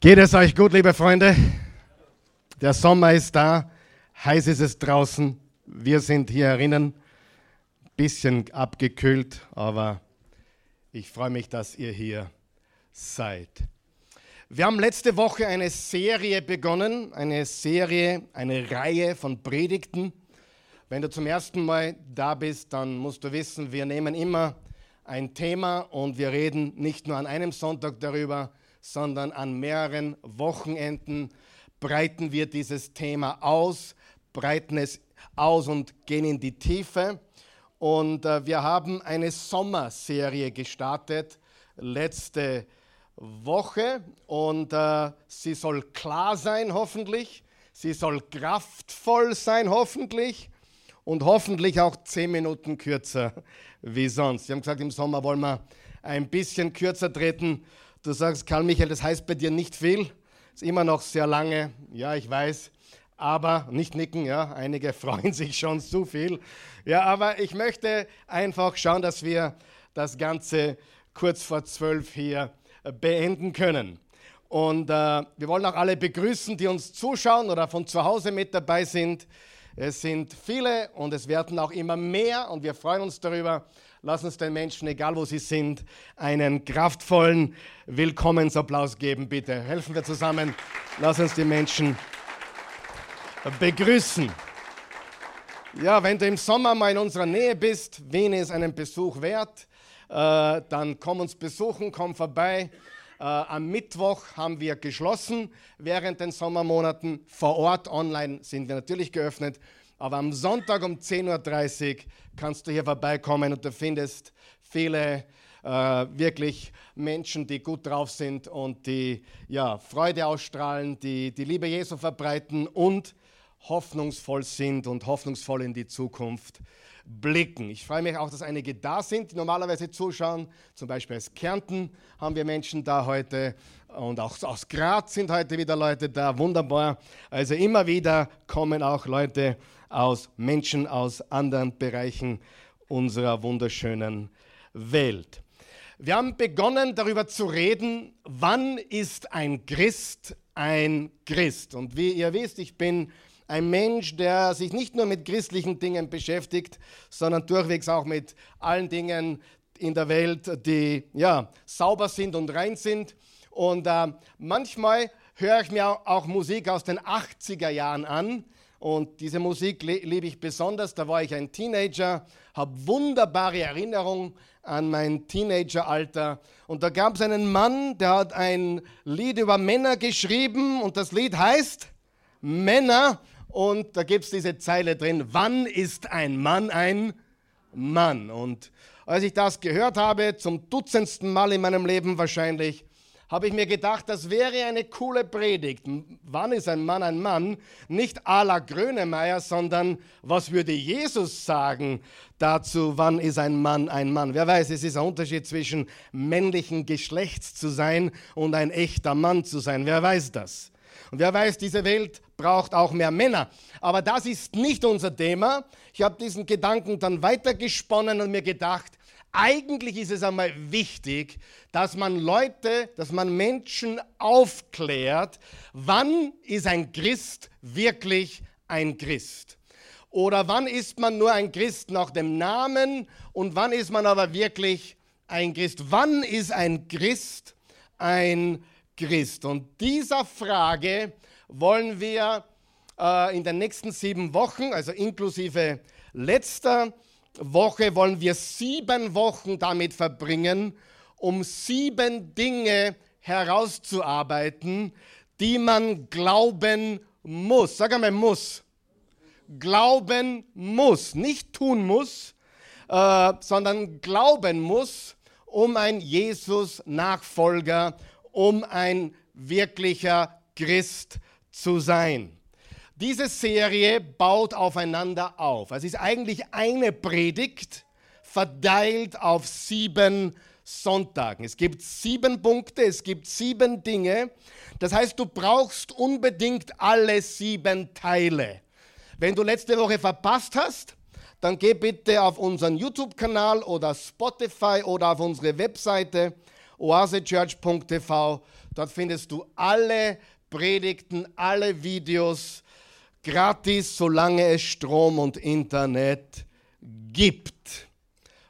Geht es euch gut, liebe Freunde? Der Sommer ist da, heiß ist es draußen. Wir sind hier herinnen, bisschen abgekühlt, aber ich freue mich, dass ihr hier seid. Wir haben letzte Woche eine Serie begonnen, eine Serie, eine Reihe von Predigten. Wenn du zum ersten Mal da bist, dann musst du wissen, wir nehmen immer ein Thema und wir reden nicht nur an einem Sonntag darüber, sondern an mehreren Wochenenden breiten wir dieses Thema aus, breiten es aus und gehen in die Tiefe. Und äh, wir haben eine Sommerserie gestartet letzte Woche und äh, sie soll klar sein, hoffentlich. Sie soll kraftvoll sein, hoffentlich. Und hoffentlich auch zehn Minuten kürzer wie sonst. Sie haben gesagt, im Sommer wollen wir ein bisschen kürzer treten. Du sagst, Karl Michael, das heißt bei dir nicht viel. Ist immer noch sehr lange. Ja, ich weiß. Aber nicht nicken, ja. Einige freuen sich schon zu viel. Ja, aber ich möchte einfach schauen, dass wir das Ganze kurz vor zwölf hier äh, beenden können. Und äh, wir wollen auch alle begrüßen, die uns zuschauen oder von zu Hause mit dabei sind. Es sind viele und es werden auch immer mehr und wir freuen uns darüber. Lass uns den Menschen, egal wo sie sind, einen kraftvollen Willkommensapplaus geben, bitte. Helfen wir zusammen. Lass uns die Menschen begrüßen. Ja, wenn du im Sommer mal in unserer Nähe bist, Wien ist einen Besuch wert, äh, dann komm uns besuchen, komm vorbei. Äh, am Mittwoch haben wir geschlossen während den Sommermonaten. Vor Ort, online sind wir natürlich geöffnet. Aber am Sonntag um 10.30 Uhr kannst du hier vorbeikommen und du findest viele äh, wirklich Menschen, die gut drauf sind und die ja, Freude ausstrahlen, die die Liebe Jesu verbreiten und hoffnungsvoll sind und hoffnungsvoll in die Zukunft blicken. Ich freue mich auch, dass einige da sind, die normalerweise zuschauen. Zum Beispiel aus Kärnten haben wir Menschen da heute und auch aus Graz sind heute wieder Leute da. Wunderbar. Also immer wieder kommen auch Leute aus Menschen aus anderen Bereichen unserer wunderschönen Welt. Wir haben begonnen darüber zu reden, wann ist ein Christ ein Christ. Und wie ihr wisst, ich bin ein Mensch, der sich nicht nur mit christlichen Dingen beschäftigt, sondern durchwegs auch mit allen Dingen in der Welt, die ja, sauber sind und rein sind. Und äh, manchmal höre ich mir auch Musik aus den 80er Jahren an und diese Musik liebe ich besonders. Da war ich ein Teenager, habe wunderbare Erinnerungen an mein Teenageralter. Und da gab es einen Mann, der hat ein Lied über Männer geschrieben und das Lied heißt Männer. Und da gibt es diese Zeile drin, wann ist ein Mann ein Mann? Und als ich das gehört habe, zum dutzendsten Mal in meinem Leben wahrscheinlich, habe ich mir gedacht, das wäre eine coole Predigt. Wann ist ein Mann ein Mann? Nicht à la Grönemeyer, sondern was würde Jesus sagen dazu, wann ist ein Mann ein Mann? Wer weiß, es ist ein Unterschied zwischen männlichen Geschlechts zu sein und ein echter Mann zu sein. Wer weiß das? Und wer weiß, diese Welt braucht auch mehr Männer. Aber das ist nicht unser Thema. Ich habe diesen Gedanken dann weitergesponnen und mir gedacht, eigentlich ist es einmal wichtig, dass man Leute, dass man Menschen aufklärt, wann ist ein Christ wirklich ein Christ? Oder wann ist man nur ein Christ nach dem Namen und wann ist man aber wirklich ein Christ? Wann ist ein Christ ein Christ? Und dieser Frage wollen wir äh, in den nächsten sieben Wochen, also inklusive letzter Woche wollen wir sieben Wochen damit verbringen, um sieben Dinge herauszuarbeiten, die man glauben muss. Sag einmal muss. Glauben muss, nicht tun muss, äh, sondern glauben muss, um ein Jesus-Nachfolger, um ein wirklicher Christ zu sein. Diese Serie baut aufeinander auf. Es ist eigentlich eine Predigt verteilt auf sieben Sonntagen. Es gibt sieben Punkte, es gibt sieben Dinge. Das heißt, du brauchst unbedingt alle sieben Teile. Wenn du letzte Woche verpasst hast, dann geh bitte auf unseren YouTube-Kanal oder Spotify oder auf unsere Webseite oasechurch.tv. Dort findest du alle Predigten, alle Videos gratis, solange es Strom und Internet gibt.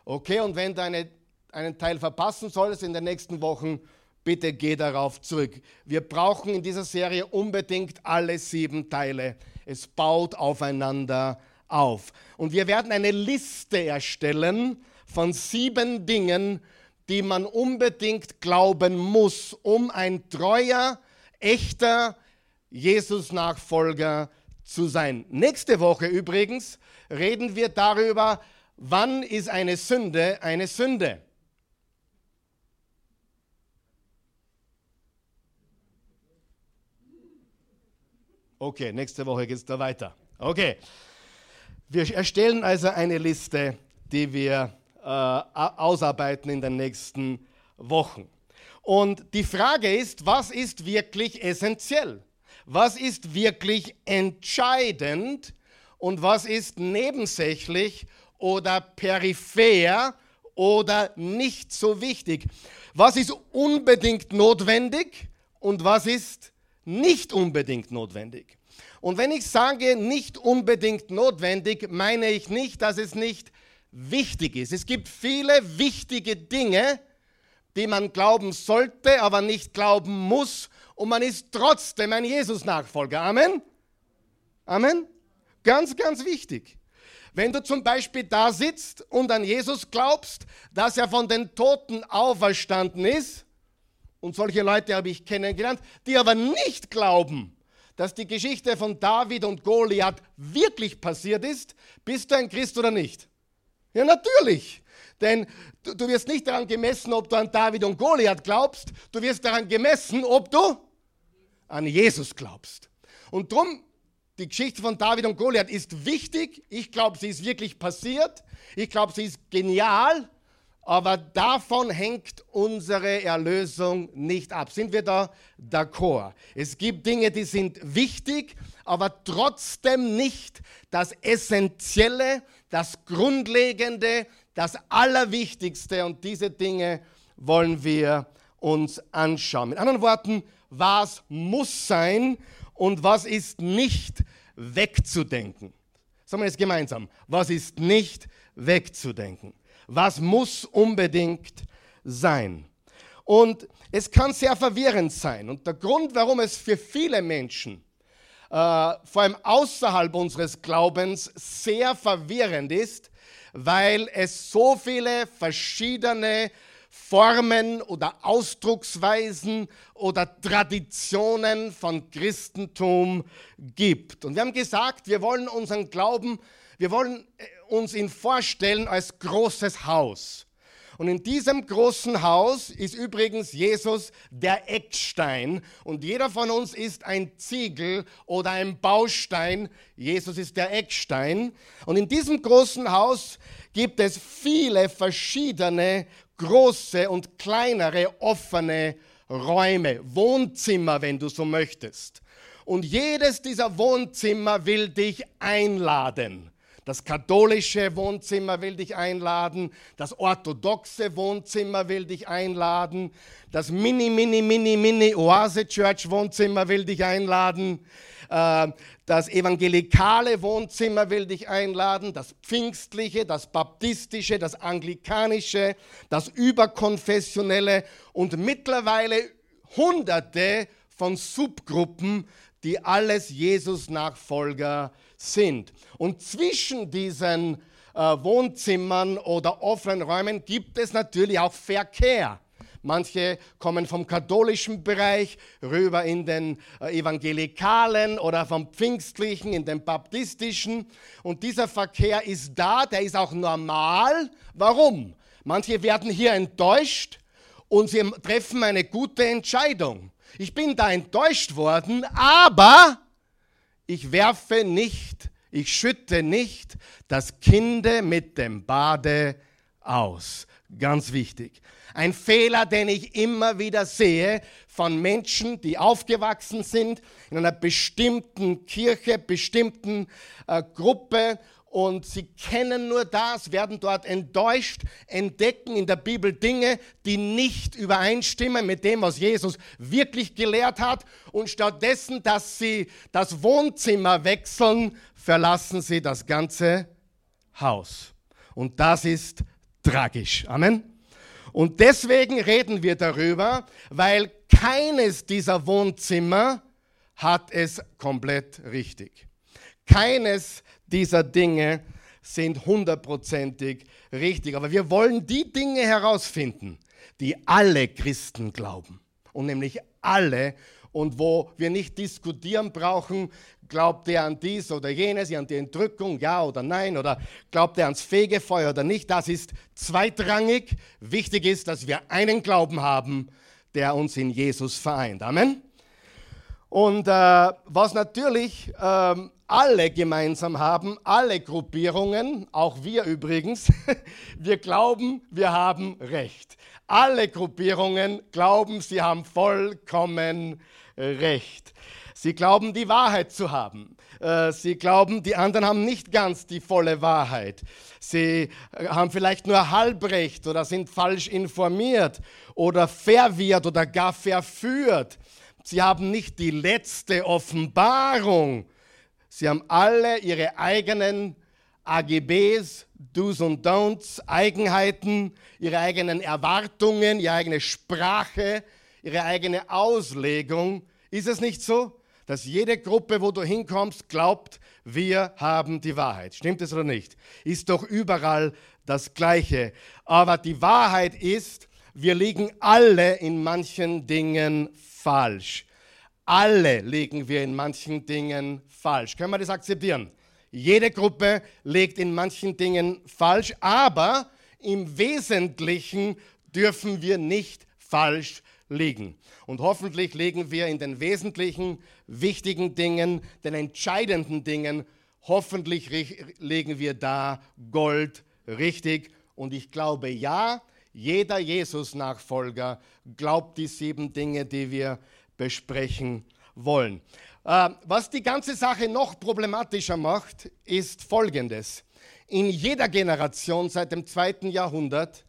Okay, und wenn du eine, einen Teil verpassen solltest in den nächsten Wochen, bitte geh darauf zurück. Wir brauchen in dieser Serie unbedingt alle sieben Teile. Es baut aufeinander auf. Und wir werden eine Liste erstellen von sieben Dingen, die man unbedingt glauben muss, um ein treuer, echter Jesus-Nachfolger zu sein. Nächste Woche übrigens reden wir darüber, wann ist eine Sünde eine Sünde. Okay, nächste Woche geht es da weiter. Okay. Wir erstellen also eine Liste, die wir äh, ausarbeiten in den nächsten Wochen. Und die Frage ist, was ist wirklich essentiell? Was ist wirklich entscheidend und was ist nebensächlich oder peripher oder nicht so wichtig? Was ist unbedingt notwendig und was ist nicht unbedingt notwendig? Und wenn ich sage nicht unbedingt notwendig, meine ich nicht, dass es nicht wichtig ist. Es gibt viele wichtige Dinge, die man glauben sollte, aber nicht glauben muss. Und man ist trotzdem ein Jesus-Nachfolger. Amen? Amen? Ganz, ganz wichtig. Wenn du zum Beispiel da sitzt und an Jesus glaubst, dass er von den Toten auferstanden ist, und solche Leute habe ich kennengelernt, die aber nicht glauben, dass die Geschichte von David und Goliath wirklich passiert ist, bist du ein Christ oder nicht? Ja, natürlich. Denn du, wirst nicht daran gemessen, ob du an David und Goliath glaubst, du wirst daran gemessen, ob du an Jesus glaubst. Und darum, die Geschichte von David und Goliath ist wichtig. Ich glaube, sie ist wirklich passiert. Ich glaube, sie ist genial. Aber davon hängt unsere Erlösung nicht ab. Sind wir da d'accord? Es gibt Dinge, die sind wichtig, aber trotzdem nicht das Essentielle, das Grundlegende, das Allerwichtigste. Und diese Dinge wollen wir uns anschauen. Mit anderen Worten, was muss sein und was ist nicht wegzudenken. Sagen wir jetzt gemeinsam. Was ist nicht wegzudenken? Was muss unbedingt sein? Und es kann sehr verwirrend sein. Und der Grund, warum es für viele Menschen, äh, vor allem außerhalb unseres Glaubens, sehr verwirrend ist, weil es so viele verschiedene Formen oder Ausdrucksweisen oder Traditionen von Christentum gibt. Und wir haben gesagt, wir wollen unseren Glauben, wir wollen äh, uns ihn vorstellen als großes Haus. Und in diesem großen Haus ist übrigens Jesus der Eckstein. Und jeder von uns ist ein Ziegel oder ein Baustein. Jesus ist der Eckstein. Und in diesem großen Haus gibt es viele verschiedene große und kleinere offene Räume, Wohnzimmer, wenn du so möchtest. Und jedes dieser Wohnzimmer will dich einladen. Das katholische Wohnzimmer will dich einladen, das orthodoxe Wohnzimmer will dich einladen, das Mini, Mini, Mini, Mini Oase Church Wohnzimmer will dich einladen, äh, das evangelikale Wohnzimmer will dich einladen, das pfingstliche, das baptistische, das anglikanische, das überkonfessionelle und mittlerweile hunderte von Subgruppen, die alles Jesus-Nachfolger sind sind. Und zwischen diesen äh, Wohnzimmern oder offenen Räumen gibt es natürlich auch Verkehr. Manche kommen vom katholischen Bereich rüber in den äh, evangelikalen oder vom pfingstlichen in den baptistischen. Und dieser Verkehr ist da, der ist auch normal. Warum? Manche werden hier enttäuscht und sie treffen eine gute Entscheidung. Ich bin da enttäuscht worden, aber ich werfe nicht, ich schütte nicht das Kind mit dem Bade aus. Ganz wichtig. Ein Fehler, den ich immer wieder sehe von Menschen, die aufgewachsen sind in einer bestimmten Kirche, bestimmten äh, Gruppe und sie kennen nur das, werden dort enttäuscht, entdecken in der Bibel Dinge, die nicht übereinstimmen mit dem, was Jesus wirklich gelehrt hat. Und stattdessen, dass sie das Wohnzimmer wechseln, verlassen sie das ganze Haus. Und das ist tragisch. Amen. Und deswegen reden wir darüber, weil keines dieser Wohnzimmer hat es komplett richtig. Keines dieser Dinge sind hundertprozentig richtig. Aber wir wollen die Dinge herausfinden, die alle Christen glauben. Und nämlich alle. Und wo wir nicht diskutieren brauchen, glaubt er an dies oder jenes, an die Entrückung, ja oder nein, oder glaubt er ans Fegefeuer oder nicht. Das ist zweitrangig. Wichtig ist, dass wir einen Glauben haben, der uns in Jesus vereint. Amen. Und äh, was natürlich ähm, alle gemeinsam haben, alle Gruppierungen, auch wir übrigens, wir glauben, wir haben Recht. Alle Gruppierungen glauben, sie haben vollkommen Recht. Sie glauben, die Wahrheit zu haben. Äh, sie glauben, die anderen haben nicht ganz die volle Wahrheit. Sie äh, haben vielleicht nur Halbrecht oder sind falsch informiert oder verwirrt oder gar verführt. Sie haben nicht die letzte Offenbarung. Sie haben alle ihre eigenen AGBs, Do's und Don'ts, Eigenheiten, ihre eigenen Erwartungen, ihre eigene Sprache, ihre eigene Auslegung. Ist es nicht so, dass jede Gruppe, wo du hinkommst, glaubt, wir haben die Wahrheit? Stimmt es oder nicht? Ist doch überall das Gleiche. Aber die Wahrheit ist, wir liegen alle in manchen Dingen falsch. Alle liegen wir in manchen Dingen falsch. Können wir das akzeptieren? Jede Gruppe liegt in manchen Dingen falsch, aber im Wesentlichen dürfen wir nicht falsch liegen. Und hoffentlich liegen wir in den wesentlichen, wichtigen Dingen, den entscheidenden Dingen, hoffentlich liegen wir da Gold richtig. Und ich glaube, ja, jeder Jesus-Nachfolger glaubt die sieben Dinge, die wir besprechen wollen. Äh, was die ganze Sache noch problematischer macht, ist Folgendes. In jeder Generation seit dem zweiten Jahrhundert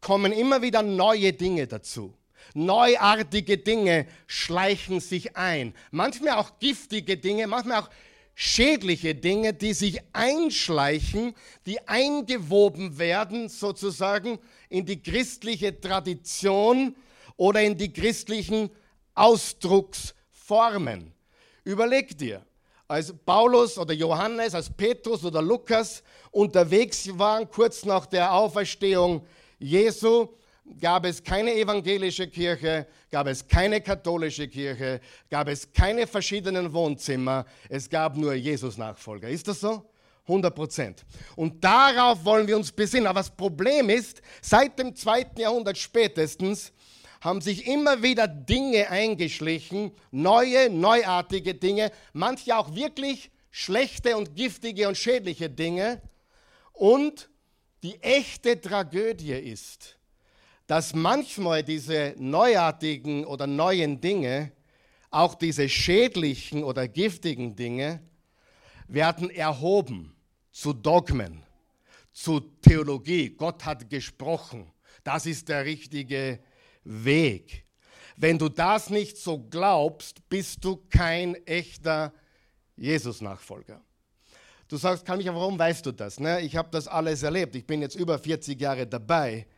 kommen immer wieder neue Dinge dazu. Neuartige Dinge schleichen sich ein. Manchmal auch giftige Dinge, manchmal auch schädliche Dinge, die sich einschleichen, die eingewoben werden sozusagen in die christliche Tradition oder in die christlichen Ausdrucksformen. Überleg dir, als Paulus oder Johannes, als Petrus oder Lukas unterwegs waren, kurz nach der Auferstehung Jesu, gab es keine evangelische Kirche, gab es keine katholische Kirche, gab es keine verschiedenen Wohnzimmer, es gab nur Jesus-Nachfolger. Ist das so? 100 Prozent. Und darauf wollen wir uns besinnen. Aber das Problem ist, seit dem zweiten Jahrhundert spätestens haben sich immer wieder Dinge eingeschlichen, neue, neuartige Dinge, manche auch wirklich schlechte und giftige und schädliche Dinge. Und die echte Tragödie ist, dass manchmal diese neuartigen oder neuen Dinge, auch diese schädlichen oder giftigen Dinge, werden erhoben zu Dogmen, zu Theologie. Gott hat gesprochen. Das ist der richtige Weg. Wenn du das nicht so glaubst, bist du kein echter Jesus-Nachfolger. Du sagst, kann mich, warum weißt du das? Ne? Ich habe das alles erlebt. Ich bin jetzt über 40 Jahre dabei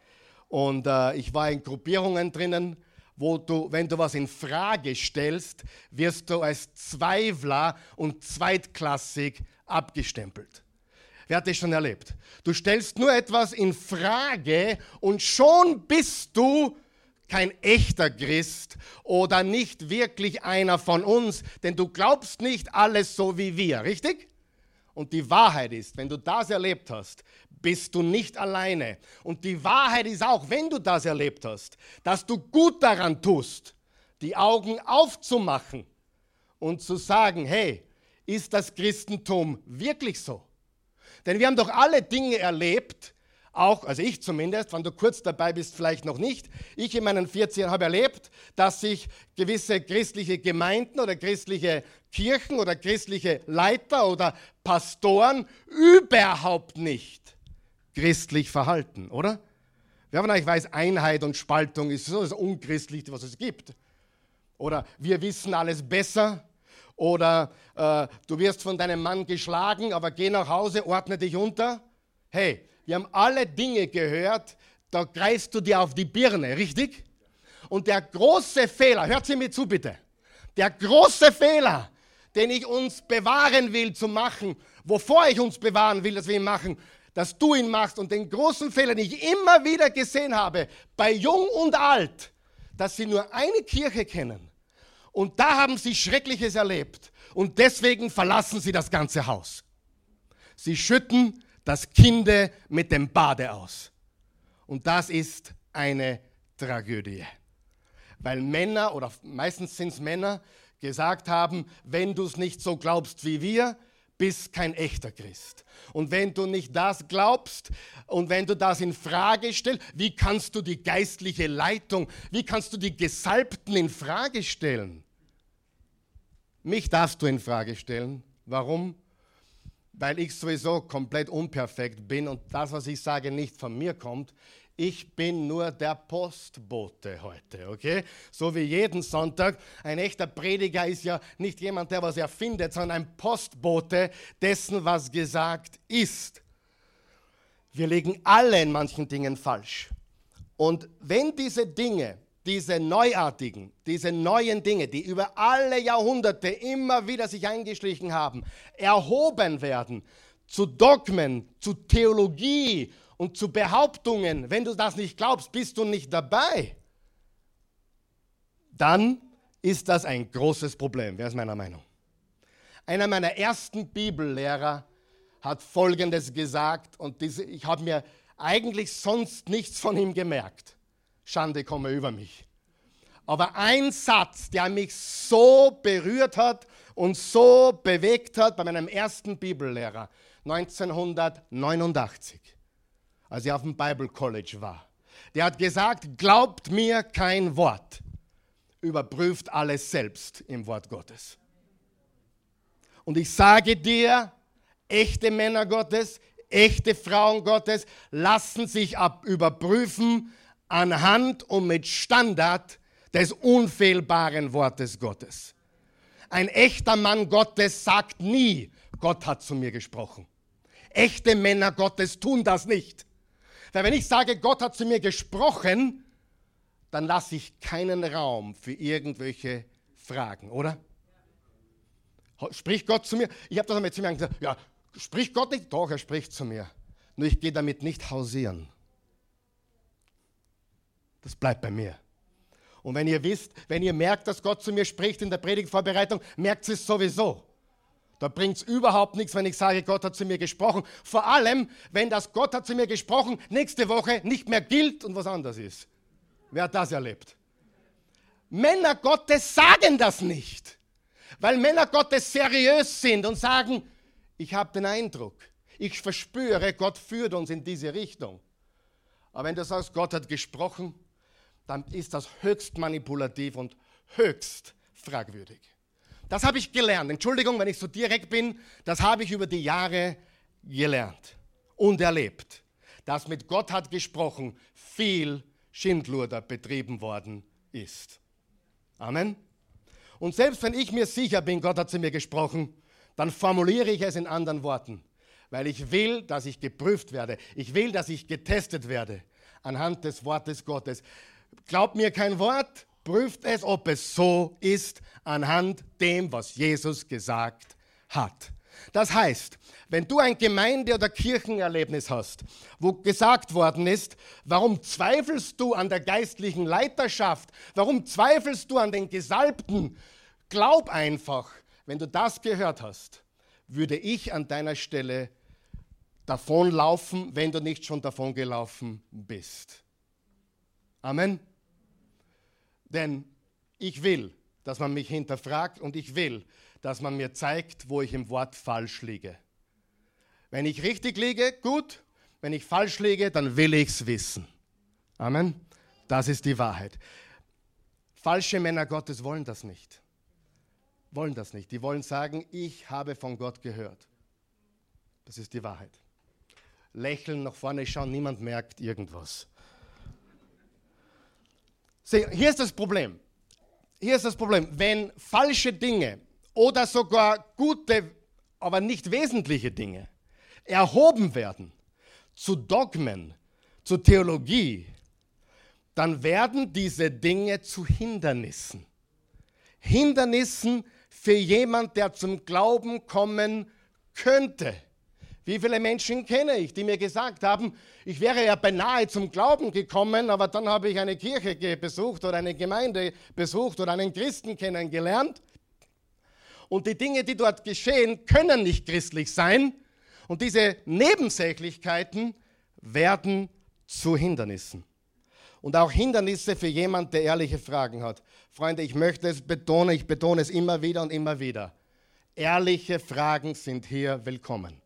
und äh, ich war in Gruppierungen drinnen, wo du, wenn du was in Frage stellst, wirst du als Zweifler und zweitklassig abgestempelt. Wer hat das schon erlebt? Du stellst nur etwas in Frage und schon bist du kein echter Christ oder nicht wirklich einer von uns, denn du glaubst nicht alles so wie wir, richtig? Und die Wahrheit ist, wenn du das erlebt hast, bist du nicht alleine. Und die Wahrheit ist auch, wenn du das erlebt hast, dass du gut daran tust, die Augen aufzumachen und zu sagen, hey, ist das Christentum wirklich so? Denn wir haben doch alle Dinge erlebt, auch, also ich zumindest, wenn du kurz dabei bist, vielleicht noch nicht. Ich in meinen 40 Jahren habe erlebt, dass sich gewisse christliche Gemeinden oder christliche Kirchen oder christliche Leiter oder Pastoren überhaupt nicht christlich verhalten, oder? Wer von euch weiß, Einheit und Spaltung ist so das Unchristlichste, was es gibt. Oder wir wissen alles besser. Oder äh, du wirst von deinem Mann geschlagen, aber geh nach Hause, ordne dich unter. Hey, wir haben alle Dinge gehört, da greifst du dir auf die Birne, richtig? Und der große Fehler, hört sie mir zu bitte, der große Fehler, den ich uns bewahren will zu machen, wovor ich uns bewahren will, dass wir ihn machen, dass du ihn machst und den großen Fehler, den ich immer wieder gesehen habe, bei Jung und Alt, dass sie nur eine Kirche kennen. Und da haben sie Schreckliches erlebt. Und deswegen verlassen sie das ganze Haus. Sie schütten das Kinde mit dem Bade aus. Und das ist eine Tragödie. Weil Männer, oder meistens sind es Männer, gesagt haben, wenn du es nicht so glaubst wie wir, bist kein echter Christ. Und wenn du nicht das glaubst und wenn du das in Frage stellst, wie kannst du die geistliche Leitung, wie kannst du die Gesalbten in Frage stellen? Mich darfst du in Frage stellen. Warum? Weil ich sowieso komplett unperfekt bin und das, was ich sage, nicht von mir kommt. Ich bin nur der Postbote heute, okay? So wie jeden Sonntag. Ein echter Prediger ist ja nicht jemand, der was erfindet, sondern ein Postbote dessen, was gesagt ist. Wir liegen alle in manchen Dingen falsch. Und wenn diese Dinge, diese neuartigen, diese neuen Dinge, die über alle Jahrhunderte immer wieder sich eingeschlichen haben, erhoben werden zu Dogmen, zu Theologie und zu Behauptungen, wenn du das nicht glaubst, bist du nicht dabei, dann ist das ein großes Problem. Wer ist meiner Meinung? Einer meiner ersten Bibellehrer hat Folgendes gesagt und ich habe mir eigentlich sonst nichts von ihm gemerkt. Schande komme über mich. Aber ein Satz, der mich so berührt hat und so bewegt hat bei meinem ersten Bibellehrer 1989 als ich auf dem Bible College war. Der hat gesagt, glaubt mir kein Wort, überprüft alles selbst im Wort Gottes. Und ich sage dir, echte Männer Gottes, echte Frauen Gottes lassen sich ab überprüfen anhand und mit Standard des unfehlbaren Wortes Gottes. Ein echter Mann Gottes sagt nie, Gott hat zu mir gesprochen. Echte Männer Gottes tun das nicht. Weil wenn ich sage, Gott hat zu mir gesprochen, dann lasse ich keinen Raum für irgendwelche Fragen, oder? Spricht Gott zu mir? Ich habe das einmal zu mir gesagt, ja, spricht Gott nicht? Doch, er spricht zu mir. Nur ich gehe damit nicht hausieren. Das bleibt bei mir. Und wenn ihr wisst, wenn ihr merkt, dass Gott zu mir spricht in der Predigtvorbereitung, merkt es sowieso. Da bringt es überhaupt nichts, wenn ich sage, Gott hat zu mir gesprochen. Vor allem, wenn das Gott hat zu mir gesprochen nächste Woche nicht mehr gilt und was anders ist. Wer hat das erlebt? Männer Gottes sagen das nicht, weil Männer Gottes seriös sind und sagen, ich habe den Eindruck, ich verspüre, Gott führt uns in diese Richtung. Aber wenn du sagst, Gott hat gesprochen, dann ist das höchst manipulativ und höchst fragwürdig. Das habe ich gelernt. Entschuldigung, wenn ich so direkt bin, das habe ich über die Jahre gelernt und erlebt, dass mit Gott hat gesprochen viel Schindluder betrieben worden ist. Amen. Und selbst wenn ich mir sicher bin, Gott hat zu mir gesprochen, dann formuliere ich es in anderen Worten, weil ich will, dass ich geprüft werde. Ich will, dass ich getestet werde anhand des Wortes Gottes. Glaubt mir kein Wort, prüft es, ob es so ist, anhand dem, was Jesus gesagt hat. Das heißt, wenn du ein Gemeinde- oder Kirchenerlebnis hast, wo gesagt worden ist, warum zweifelst du an der geistlichen Leiterschaft, warum zweifelst du an den Gesalbten, glaub einfach, wenn du das gehört hast, würde ich an deiner Stelle davonlaufen, wenn du nicht schon davongelaufen bist. Amen. Denn ich will, dass man mich hinterfragt und ich will, dass man mir zeigt, wo ich im Wort falsch liege. Wenn ich richtig liege, gut. Wenn ich falsch liege, dann will ich es wissen. Amen. Das ist die Wahrheit. Falsche Männer Gottes wollen das nicht. Wollen das nicht. Die wollen sagen, ich habe von Gott gehört. Das ist die Wahrheit. Lächeln, nach vorne schauen, niemand merkt irgendwas. Hier ist das Problem. Hier ist das Problem. Wenn falsche Dinge oder sogar gute, aber nicht wesentliche Dinge erhoben werden zu Dogmen, zu Theologie, dann werden diese Dinge zu Hindernissen. Hindernissen für jemand, der zum Glauben kommen könnte. Wie viele Menschen kenne ich, die mir gesagt haben, ich wäre ja beinahe zum Glauben gekommen, aber dann habe ich eine Kirche besucht oder eine Gemeinde besucht oder einen Christen kennengelernt. Und die Dinge, die dort geschehen, können nicht christlich sein. Und diese Nebensächlichkeiten werden zu Hindernissen. Und auch Hindernisse für jemand, der ehrliche Fragen hat. Freunde, ich möchte es betonen, ich betone es immer wieder und immer wieder. Ehrliche Fragen sind hier willkommen.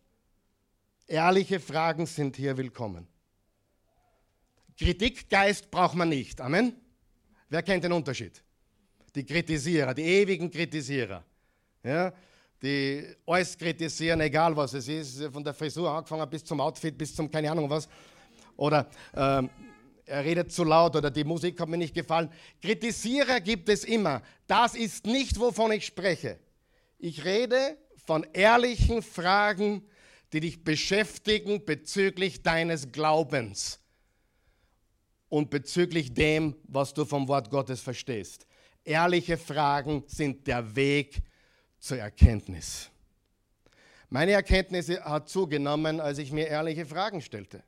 Ehrliche Fragen sind hier willkommen. Kritikgeist braucht man nicht. Amen. Wer kennt den Unterschied? Die Kritisierer, die ewigen Kritisierer. Ja, die alles kritisieren, egal was es ist, von der Frisur angefangen bis zum Outfit, bis zum keine Ahnung was. Oder ähm, er redet zu laut oder die Musik hat mir nicht gefallen. Kritisierer gibt es immer. Das ist nicht, wovon ich spreche. Ich rede von ehrlichen Fragen, die dich beschäftigen bezüglich deines Glaubens und bezüglich dem, was du vom Wort Gottes verstehst. Ehrliche Fragen sind der Weg zur Erkenntnis. Meine Erkenntnis hat zugenommen, als ich mir ehrliche Fragen stellte.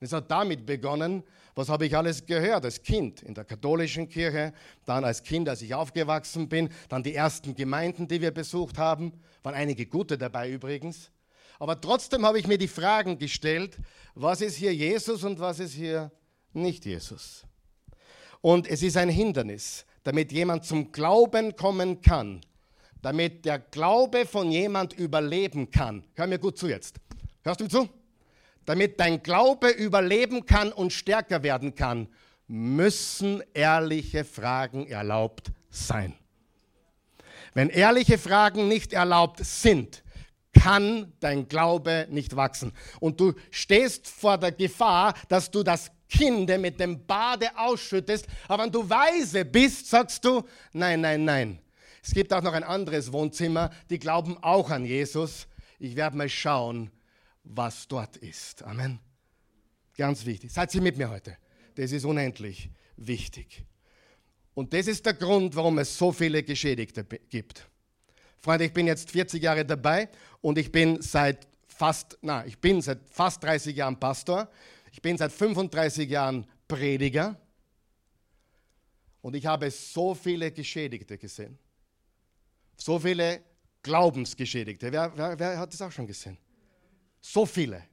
Es hat damit begonnen, was habe ich alles gehört als Kind in der katholischen Kirche, dann als Kind, als ich aufgewachsen bin, dann die ersten Gemeinden, die wir besucht haben, waren einige gute dabei übrigens. Aber trotzdem habe ich mir die Fragen gestellt, was ist hier Jesus und was ist hier nicht Jesus? Und es ist ein Hindernis, damit jemand zum Glauben kommen kann, damit der Glaube von jemand überleben kann. Hör mir gut zu jetzt. Hörst du mir zu? Damit dein Glaube überleben kann und stärker werden kann, müssen ehrliche Fragen erlaubt sein. Wenn ehrliche Fragen nicht erlaubt sind, kann dein Glaube nicht wachsen. Und du stehst vor der Gefahr, dass du das Kind mit dem Bade ausschüttest, aber wenn du weise bist, sagst du, nein, nein, nein. Es gibt auch noch ein anderes Wohnzimmer, die glauben auch an Jesus. Ich werde mal schauen, was dort ist. Amen. Ganz wichtig. Seid ihr mit mir heute? Das ist unendlich wichtig. Und das ist der Grund, warum es so viele Geschädigte gibt. Freunde, ich bin jetzt 40 Jahre dabei und ich bin seit fast, na, ich bin seit fast 30 Jahren Pastor. Ich bin seit 35 Jahren Prediger. Und ich habe so viele Geschädigte gesehen. So viele Glaubensgeschädigte. Wer, wer, wer hat das auch schon gesehen? So viele.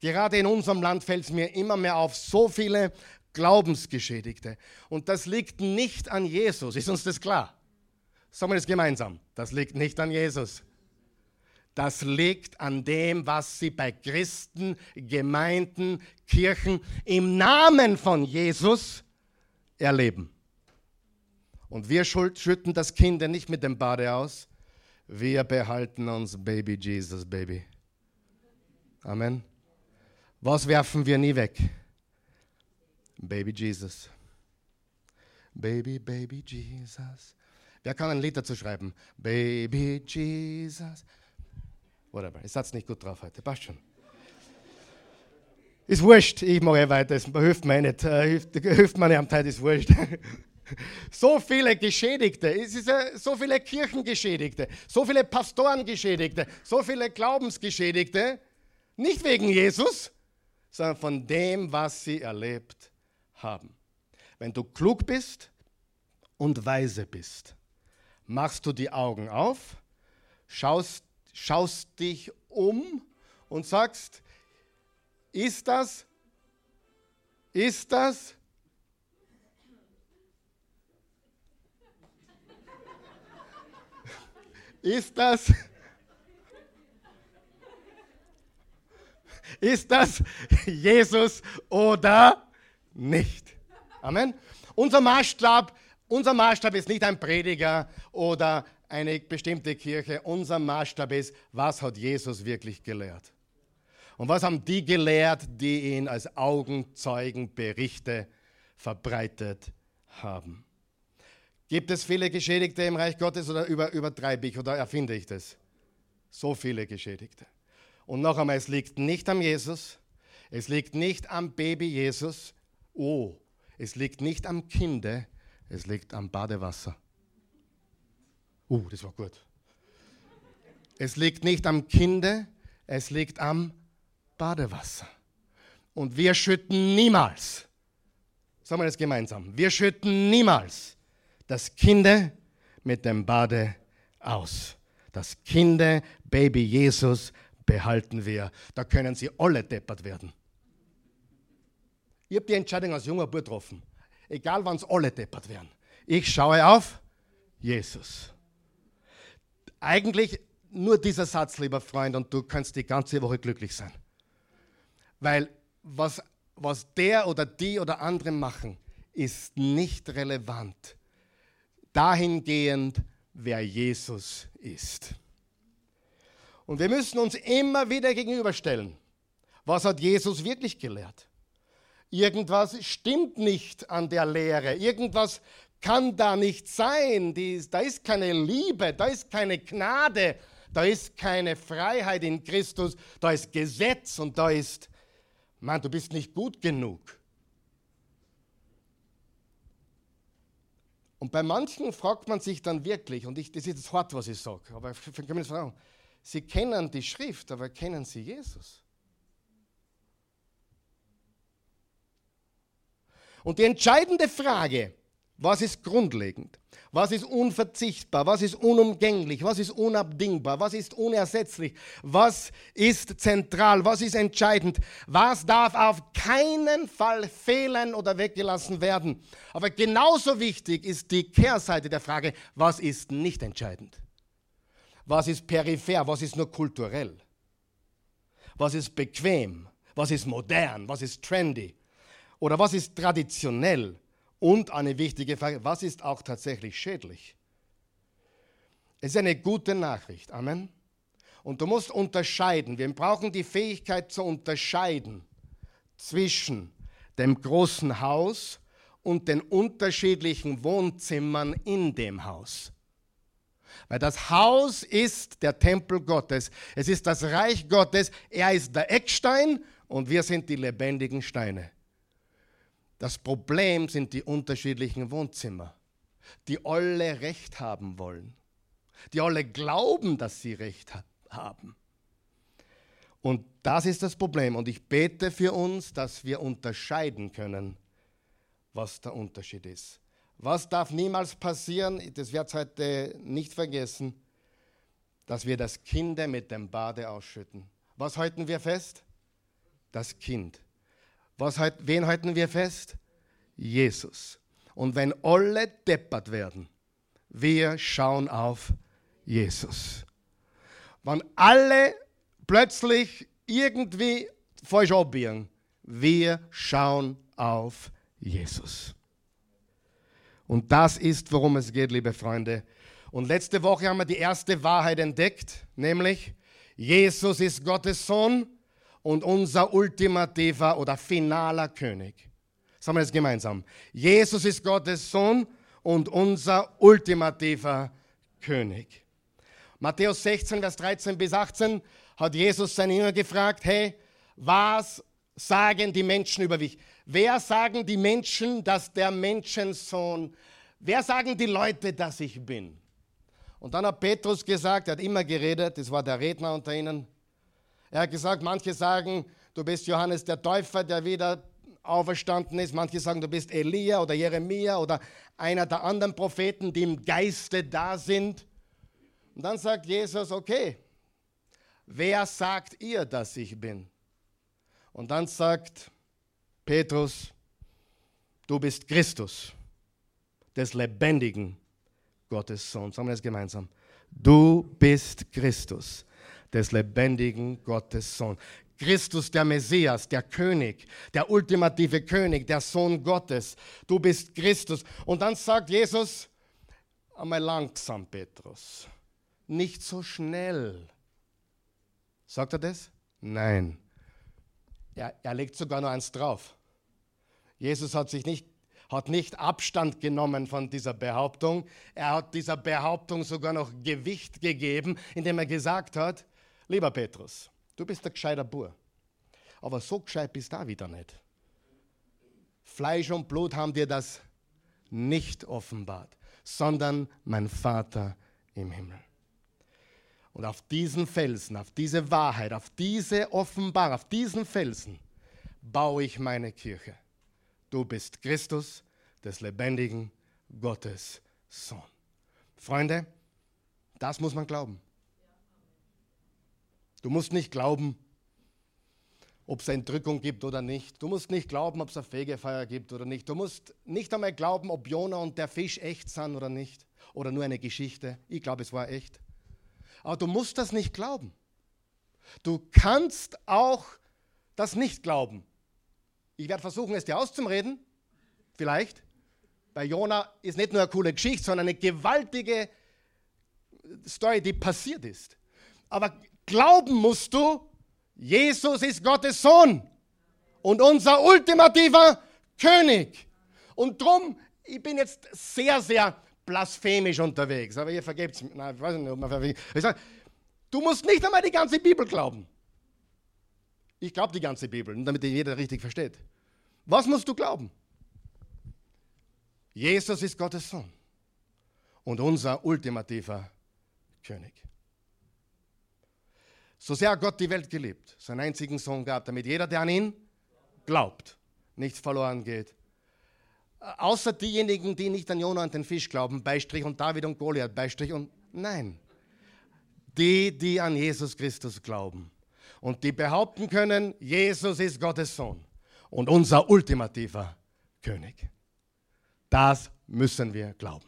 Gerade in unserem Land fällt es mir immer mehr auf, so viele Glaubensgeschädigte. Und das liegt nicht an Jesus, ist uns das klar? Sagen wir das gemeinsam. Das liegt nicht an Jesus. Das liegt an dem, was sie bei Christen, Gemeinden, Kirchen im Namen von Jesus erleben. Und wir schütten das Kind nicht mit dem Bade aus. Wir behalten uns Baby Jesus, Baby. Amen. Was werfen wir nie weg? Baby Jesus. Baby, Baby Jesus. Wer kann ein Lied dazu schreiben? Baby Jesus. Whatever. Ich satz nicht gut drauf heute. Passt schon. Ist wurscht. Ich mache weiter. Es hilft mir nicht. Äh, hilft, hilft mir nicht am Teil, ist wurscht. So viele Geschädigte, es ist so viele Kirchengeschädigte, so viele Pastorengeschädigte, so viele Glaubensgeschädigte, nicht wegen Jesus, sondern von dem, was sie erlebt haben. Wenn du klug bist und weise bist, machst du die Augen auf, schaust, schaust dich um und sagst, ist das, ist das, ist das, ist das Jesus oder nicht. Amen. Unser Maßstab, unser Maßstab ist nicht ein Prediger oder eine bestimmte Kirche. Unser Maßstab ist, was hat Jesus wirklich gelehrt? Und was haben die gelehrt, die ihn als Augenzeugenberichte verbreitet haben? Gibt es viele Geschädigte im Reich Gottes oder über, übertreibe ich oder erfinde ich das? So viele Geschädigte. Und noch einmal, es liegt nicht am Jesus, es liegt nicht am Baby Jesus, oh, es liegt nicht am Kinde, es liegt am Badewasser. Uh, das war gut. Es liegt nicht am Kinde, es liegt am Badewasser. Und wir schütten niemals, sagen wir das gemeinsam, wir schütten niemals das Kinde mit dem Bade aus. Das Kinde, Baby Jesus, behalten wir. Da können sie alle deppert werden. Ich habe die Entscheidung als junger Bub getroffen. Egal, wann es alle deppert werden. Ich schaue auf Jesus. Eigentlich nur dieser Satz, lieber Freund, und du kannst die ganze Woche glücklich sein. Weil was, was der oder die oder andere machen, ist nicht relevant dahingehend, wer Jesus ist. Und wir müssen uns immer wieder gegenüberstellen, was hat Jesus wirklich gelehrt? Irgendwas stimmt nicht an der Lehre, irgendwas kann da nicht sein, Die, da ist keine Liebe, da ist keine Gnade, da ist keine Freiheit in Christus, da ist Gesetz und da ist, man, du bist nicht gut genug. Und bei manchen fragt man sich dann wirklich, und ich, das ist das hart, was ich sage, aber ich kann mir fragen, sie kennen die Schrift, aber kennen sie Jesus? Und die entscheidende Frage, was ist grundlegend? Was ist unverzichtbar? Was ist unumgänglich? Was ist unabdingbar? Was ist unersetzlich? Was ist zentral? Was ist entscheidend? Was darf auf keinen Fall fehlen oder weggelassen werden? Aber genauso wichtig ist die Kehrseite der Frage, was ist nicht entscheidend? Was ist peripher? Was ist nur kulturell? Was ist bequem? Was ist modern? Was ist trendy? Oder was ist traditionell? Und eine wichtige Frage, was ist auch tatsächlich schädlich? Es ist eine gute Nachricht. Amen. Und du musst unterscheiden. Wir brauchen die Fähigkeit zu unterscheiden zwischen dem großen Haus und den unterschiedlichen Wohnzimmern in dem Haus. Weil das Haus ist der Tempel Gottes. Es ist das Reich Gottes. Er ist der Eckstein und wir sind die lebendigen Steine. Das Problem sind die unterschiedlichen Wohnzimmer, die alle Recht haben wollen, die alle glauben, dass sie Recht ha haben. Und das ist das Problem. Und ich bete für uns, dass wir unterscheiden können, was der Unterschied ist. Was darf niemals passieren, das wird heute nicht vergessen, dass wir das Kind mit dem Bade ausschütten. Was halten wir fest? Das Kind. Was, wen halten wir fest? Jesus. Und wenn alle deppert werden, wir schauen auf Jesus. Wenn alle plötzlich irgendwie falsch abbiegen, wir schauen auf Jesus. Und das ist, worum es geht, liebe Freunde. Und letzte Woche haben wir die erste Wahrheit entdeckt, nämlich Jesus ist Gottes Sohn und unser ultimativer oder finaler König. Sagen wir das gemeinsam. Jesus ist Gottes Sohn und unser ultimativer König. Matthäus 16, Vers 13 bis 18 hat Jesus seine Jünger gefragt, hey, was sagen die Menschen über mich? Wer sagen die Menschen, dass der Menschensohn, wer sagen die Leute, dass ich bin? Und dann hat Petrus gesagt, er hat immer geredet, das war der Redner unter ihnen, er hat gesagt, manche sagen, du bist Johannes der Täufer, der wieder auferstanden ist. Manche sagen, du bist Elia oder Jeremia oder einer der anderen Propheten, die im Geiste da sind. Und dann sagt Jesus, okay, wer sagt ihr, dass ich bin? Und dann sagt Petrus, du bist Christus, des lebendigen Gottes Sohn. Sagen wir das gemeinsam. Du bist Christus, des lebendigen Gottes Sohn. Christus, der Messias, der König, der ultimative König, der Sohn Gottes. Du bist Christus. Und dann sagt Jesus, einmal langsam, Petrus, nicht so schnell. Sagt er das? Nein. Er, er legt sogar noch eins drauf. Jesus hat sich nicht hat nicht Abstand genommen von dieser Behauptung. Er hat dieser Behauptung sogar noch Gewicht gegeben, indem er gesagt hat, lieber Petrus, du bist ein gescheiter Bur, aber so gescheit bist du da wieder nicht. Fleisch und Blut haben dir das nicht offenbart, sondern mein Vater im Himmel. Und auf diesen Felsen, auf diese Wahrheit, auf diese Offenbarung, auf diesen Felsen baue ich meine Kirche. Du bist Christus, des lebendigen Gottes Sohn. Freunde, das muss man glauben. Du musst nicht glauben, ob es Entrückung gibt oder nicht. Du musst nicht glauben, ob es eine Fegefeuer gibt oder nicht. Du musst nicht einmal glauben, ob Jona und der Fisch echt sind oder nicht. Oder nur eine Geschichte. Ich glaube, es war echt. Aber du musst das nicht glauben. Du kannst auch das nicht glauben. Ich werde versuchen, es dir auszureden, vielleicht. Bei Jona ist nicht nur eine coole Geschichte, sondern eine gewaltige Story, die passiert ist. Aber glauben musst du, Jesus ist Gottes Sohn und unser ultimativer König. Und drum, ich bin jetzt sehr, sehr blasphemisch unterwegs, aber ihr vergebt es mir. du musst nicht einmal die ganze Bibel glauben. Ich glaube die ganze Bibel, damit jeder richtig versteht. Was musst du glauben? Jesus ist Gottes Sohn und unser ultimativer König. So sehr hat Gott die Welt geliebt, seinen einzigen Sohn gab, damit jeder, der an ihn glaubt, nicht verloren geht. Außer diejenigen, die nicht an Jonah und den Fisch glauben, Beistrich und David und Goliath, Beistrich und nein. Die, die an Jesus Christus glauben und die behaupten können, Jesus ist Gottes Sohn und unser ultimativer König. Das müssen wir glauben.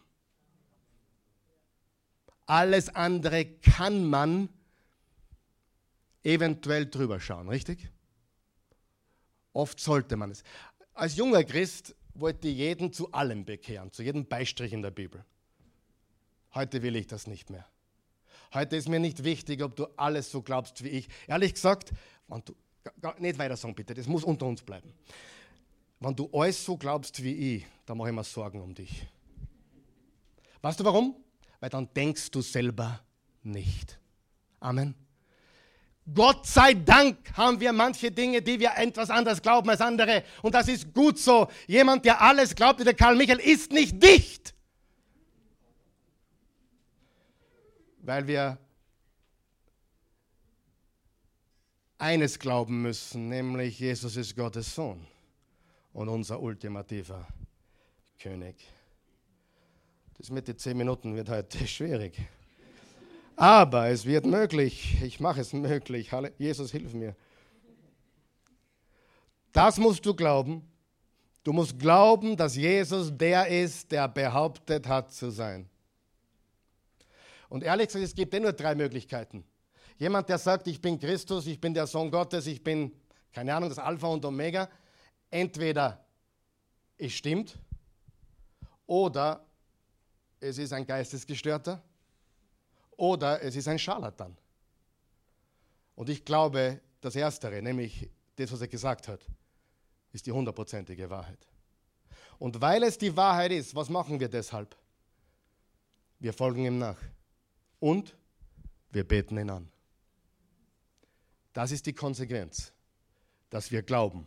Alles andere kann man eventuell drüber schauen, richtig? Oft sollte man es. Als junger Christ wollte ich jeden zu allem bekehren, zu jedem Beistrich in der Bibel. Heute will ich das nicht mehr. Heute ist mir nicht wichtig, ob du alles so glaubst wie ich. Ehrlich gesagt, du, nicht weiter sagen bitte, das muss unter uns bleiben. Wenn du alles so glaubst wie ich, dann mache ich mir Sorgen um dich. Weißt du warum? Weil dann denkst du selber nicht. Amen. Gott sei Dank haben wir manche Dinge, die wir etwas anders glauben als andere. Und das ist gut so. Jemand, der alles glaubt wie der Karl Michael, ist nicht dicht. Weil wir eines glauben müssen, nämlich Jesus ist Gottes Sohn und unser ultimativer König. Das mit den zehn Minuten wird heute schwierig. Aber es wird möglich. Ich mache es möglich. Jesus, hilf mir. Das musst du glauben. Du musst glauben, dass Jesus der ist, der behauptet hat zu sein. Und ehrlich gesagt, es gibt eh nur drei Möglichkeiten. Jemand, der sagt, ich bin Christus, ich bin der Sohn Gottes, ich bin, keine Ahnung, das Alpha und Omega entweder es stimmt oder es ist ein Geistesgestörter oder es ist ein Scharlatan. Und ich glaube, das Erstere, nämlich das, was er gesagt hat, ist die hundertprozentige Wahrheit. Und weil es die Wahrheit ist, was machen wir deshalb? Wir folgen ihm nach. Und wir beten ihn an. Das ist die Konsequenz, dass wir glauben,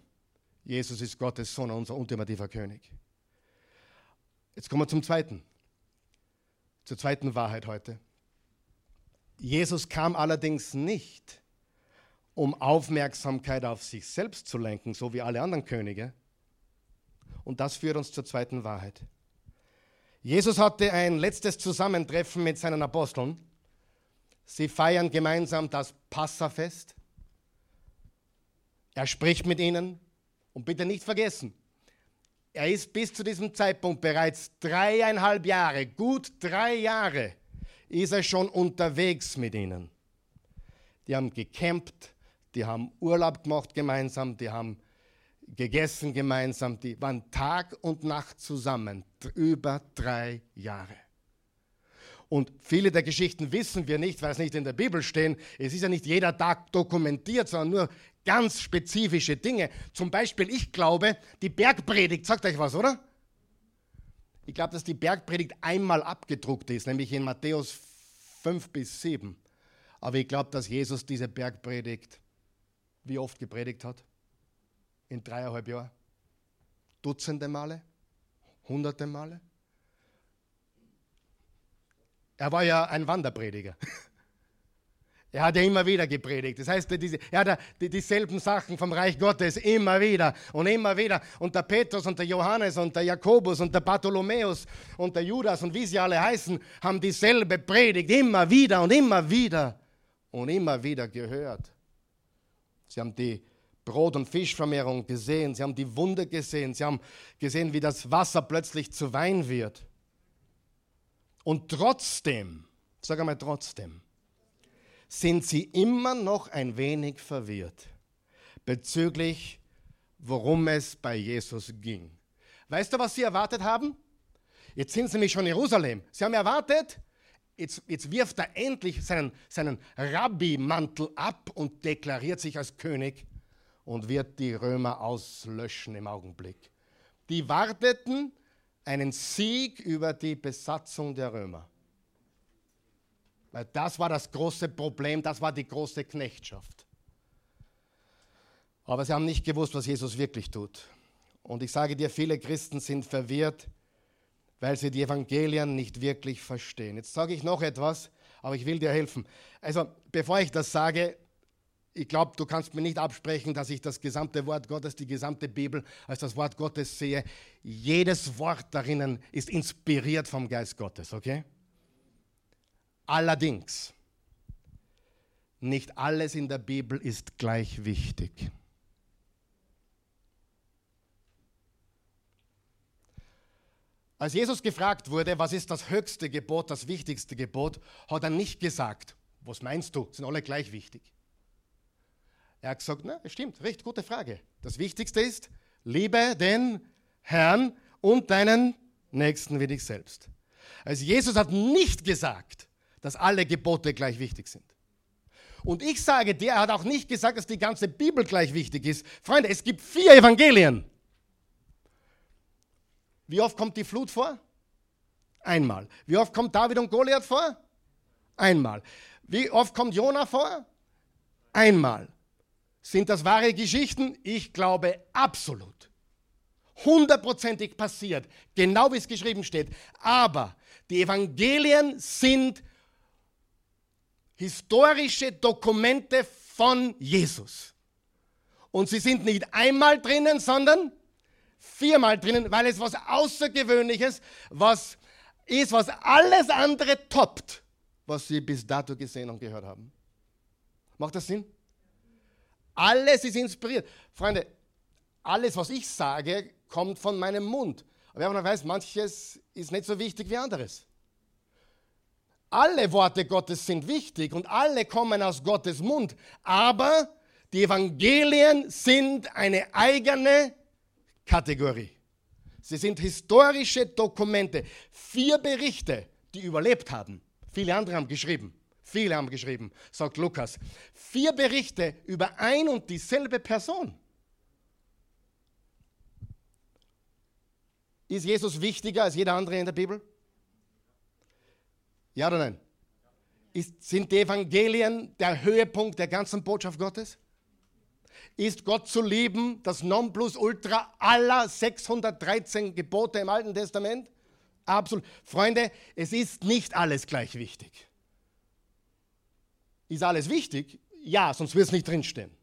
Jesus ist Gottes Sohn, unser ultimativer König. Jetzt kommen wir zum zweiten, zur zweiten Wahrheit heute. Jesus kam allerdings nicht, um Aufmerksamkeit auf sich selbst zu lenken, so wie alle anderen Könige. Und das führt uns zur zweiten Wahrheit. Jesus hatte ein letztes Zusammentreffen mit seinen Aposteln. Sie feiern gemeinsam das Passafest. Er spricht mit ihnen, und bitte nicht vergessen, er ist bis zu diesem Zeitpunkt bereits dreieinhalb Jahre, gut drei Jahre, ist er schon unterwegs mit ihnen. Die haben gecampt, die haben Urlaub gemacht gemeinsam, die haben gegessen gemeinsam, die waren Tag und Nacht zusammen, über drei Jahre. Und viele der Geschichten wissen wir nicht, weil es nicht in der Bibel stehen. Es ist ja nicht jeder Tag dokumentiert, sondern nur ganz spezifische Dinge. Zum Beispiel, ich glaube, die Bergpredigt, sagt euch was, oder? Ich glaube, dass die Bergpredigt einmal abgedruckt ist, nämlich in Matthäus 5 bis 7. Aber ich glaube, dass Jesus diese Bergpredigt wie oft gepredigt hat? In dreieinhalb Jahren? Dutzende Male? Hunderte Male? Er war ja ein Wanderprediger. Er hat ja immer wieder gepredigt. Das heißt, er hat die, dieselben Sachen vom Reich Gottes immer wieder und immer wieder. Und der Petrus und der Johannes und der Jakobus und der Bartholomäus und der Judas und wie sie alle heißen, haben dieselbe Predigt immer wieder und immer wieder und immer wieder gehört. Sie haben die Brot- und Fischvermehrung gesehen. Sie haben die Wunde gesehen. Sie haben gesehen, wie das Wasser plötzlich zu Wein wird. Und trotzdem, sag einmal trotzdem, sind sie immer noch ein wenig verwirrt bezüglich, worum es bei Jesus ging. Weißt du, was sie erwartet haben? Jetzt sind sie nämlich schon in Jerusalem. Sie haben erwartet, jetzt, jetzt wirft er endlich seinen, seinen Rabbi-Mantel ab und deklariert sich als König und wird die Römer auslöschen im Augenblick. Die warteten einen Sieg über die Besatzung der Römer. Weil das war das große Problem, das war die große Knechtschaft. Aber sie haben nicht gewusst, was Jesus wirklich tut. Und ich sage dir, viele Christen sind verwirrt, weil sie die Evangelien nicht wirklich verstehen. Jetzt sage ich noch etwas, aber ich will dir helfen. Also, bevor ich das sage, ich glaube, du kannst mir nicht absprechen, dass ich das gesamte Wort Gottes, die gesamte Bibel als das Wort Gottes sehe. Jedes Wort darin ist inspiriert vom Geist Gottes, okay? Allerdings, nicht alles in der Bibel ist gleich wichtig. Als Jesus gefragt wurde, was ist das höchste Gebot, das wichtigste Gebot, hat er nicht gesagt, was meinst du, sind alle gleich wichtig. Er hat gesagt, na, stimmt, recht gute Frage. Das Wichtigste ist, liebe den Herrn und deinen Nächsten wie dich selbst. Also Jesus hat nicht gesagt, dass alle Gebote gleich wichtig sind. Und ich sage dir, er hat auch nicht gesagt, dass die ganze Bibel gleich wichtig ist. Freunde, es gibt vier Evangelien. Wie oft kommt die Flut vor? Einmal. Wie oft kommt David und Goliath vor? Einmal. Wie oft kommt Jona vor? Einmal. Sind das wahre Geschichten? Ich glaube absolut. Hundertprozentig passiert, genau wie es geschrieben steht. Aber die Evangelien sind historische Dokumente von Jesus. Und sie sind nicht einmal drinnen, sondern viermal drinnen, weil es was Außergewöhnliches, was ist, was alles andere toppt, was sie bis dato gesehen und gehört haben. Macht das Sinn? Alles ist inspiriert. Freunde, alles, was ich sage, kommt von meinem Mund. Aber wenn man weiß, manches ist nicht so wichtig wie anderes. Alle Worte Gottes sind wichtig und alle kommen aus Gottes Mund. Aber die Evangelien sind eine eigene Kategorie. Sie sind historische Dokumente, vier Berichte, die überlebt haben. Viele andere haben geschrieben. Viele haben geschrieben, sagt Lukas. Vier Berichte über ein und dieselbe Person. Ist Jesus wichtiger als jeder andere in der Bibel? Ja oder nein? Ist, sind die Evangelien der Höhepunkt der ganzen Botschaft Gottes? Ist Gott zu lieben das Nonplusultra aller 613 Gebote im Alten Testament? Absolut. Freunde, es ist nicht alles gleich wichtig. Ist alles wichtig? Ja, sonst wird es nicht drinstehen.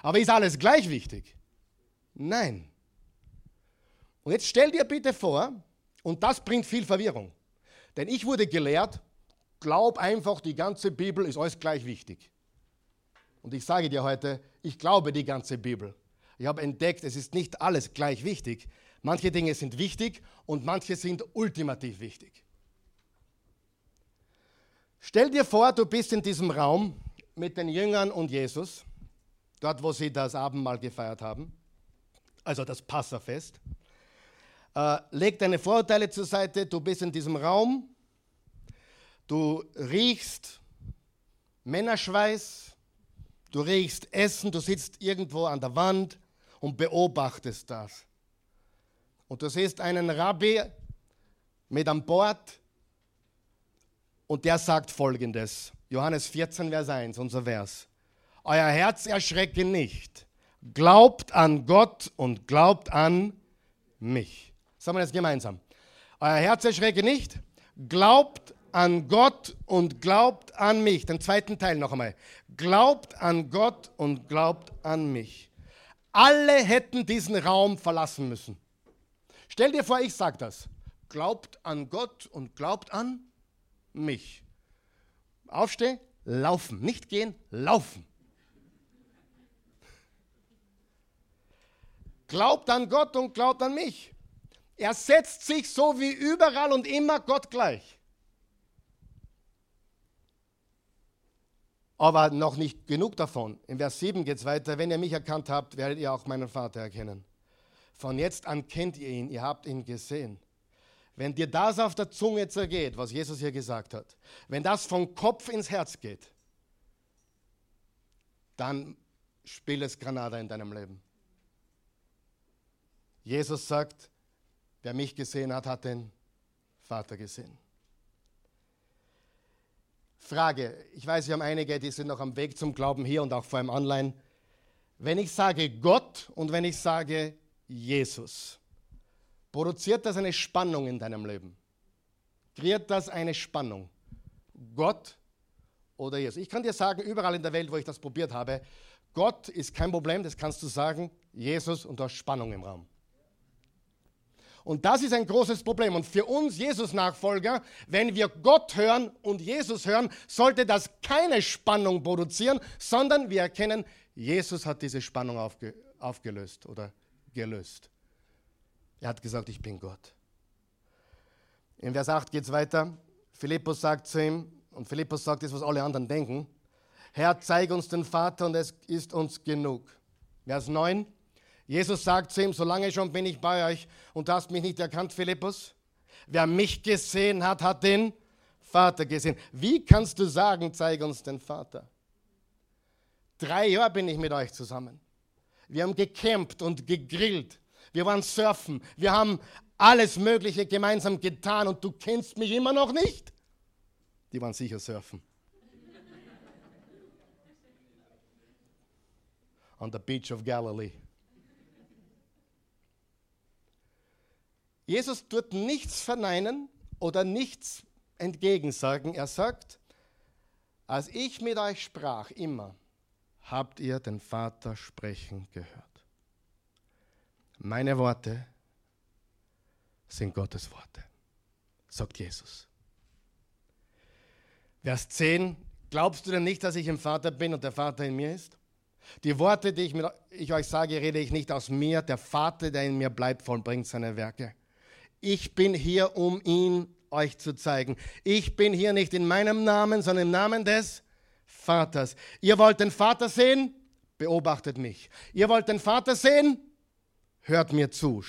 Aber ist alles gleich wichtig? Nein. Und jetzt stell dir bitte vor, und das bringt viel Verwirrung. Denn ich wurde gelehrt, glaub einfach, die ganze Bibel ist alles gleich wichtig. Und ich sage dir heute, ich glaube die ganze Bibel. Ich habe entdeckt, es ist nicht alles gleich wichtig. Manche Dinge sind wichtig und manche sind ultimativ wichtig. Stell dir vor, du bist in diesem Raum mit den Jüngern und Jesus dort wo sie das Abendmahl gefeiert haben, also das Passafest. Äh, leg deine Vorurteile zur Seite, du bist in diesem Raum, du riechst Männerschweiß, du riechst Essen, du sitzt irgendwo an der Wand und beobachtest das. Und du siehst einen Rabbi mit an Bord und der sagt folgendes, Johannes 14, Vers 1, unser Vers. Euer Herz erschrecke nicht. Glaubt an Gott und glaubt an mich. Sagen wir das gemeinsam. Euer Herz erschrecke nicht. Glaubt an Gott und glaubt an mich. Den zweiten Teil noch einmal. Glaubt an Gott und glaubt an mich. Alle hätten diesen Raum verlassen müssen. Stell dir vor, ich sage das. Glaubt an Gott und glaubt an mich. Aufstehen, laufen. Nicht gehen, laufen. Glaubt an Gott und glaubt an mich. Er setzt sich so wie überall und immer Gott gleich. Aber noch nicht genug davon. In Vers 7 geht es weiter. Wenn ihr mich erkannt habt, werdet ihr auch meinen Vater erkennen. Von jetzt an kennt ihr ihn, ihr habt ihn gesehen. Wenn dir das auf der Zunge zergeht, was Jesus hier gesagt hat, wenn das vom Kopf ins Herz geht, dann spiel es Granada in deinem Leben. Jesus sagt, wer mich gesehen hat, hat den Vater gesehen. Frage, ich weiß, wir haben einige, die sind noch am Weg zum Glauben hier und auch vor allem online. Wenn ich sage Gott und wenn ich sage Jesus, produziert das eine Spannung in deinem Leben? Kreiert das eine Spannung? Gott oder Jesus? Ich kann dir sagen, überall in der Welt, wo ich das probiert habe, Gott ist kein Problem, das kannst du sagen, Jesus und da ist Spannung im Raum. Und das ist ein großes Problem. Und für uns Jesus-Nachfolger, wenn wir Gott hören und Jesus hören, sollte das keine Spannung produzieren, sondern wir erkennen, Jesus hat diese Spannung aufge aufgelöst oder gelöst. Er hat gesagt, ich bin Gott. In Vers 8 geht es weiter. Philippus sagt zu ihm, und Philippus sagt das, was alle anderen denken, Herr, zeig uns den Vater und es ist uns genug. Vers 9, Jesus sagt zu ihm, solange schon bin ich bei euch und du hast mich nicht erkannt, Philippus. Wer mich gesehen hat, hat den Vater gesehen. Wie kannst du sagen, zeig uns den Vater? Drei Jahre bin ich mit euch zusammen. Wir haben gecampt und gegrillt. Wir waren surfen. Wir haben alles Mögliche gemeinsam getan und du kennst mich immer noch nicht? Die waren sicher surfen. On the beach of Galilee. Jesus tut nichts verneinen oder nichts entgegensagen. Er sagt, als ich mit euch sprach, immer, habt ihr den Vater sprechen gehört. Meine Worte sind Gottes Worte, sagt Jesus. Vers 10, glaubst du denn nicht, dass ich im Vater bin und der Vater in mir ist? Die Worte, die ich, mit, ich euch sage, rede ich nicht aus mir. Der Vater, der in mir bleibt, vollbringt seine Werke. Ich bin hier, um ihn euch zu zeigen. Ich bin hier nicht in meinem Namen, sondern im Namen des Vaters. Ihr wollt den Vater sehen? Beobachtet mich. Ihr wollt den Vater sehen? Hört mir zu,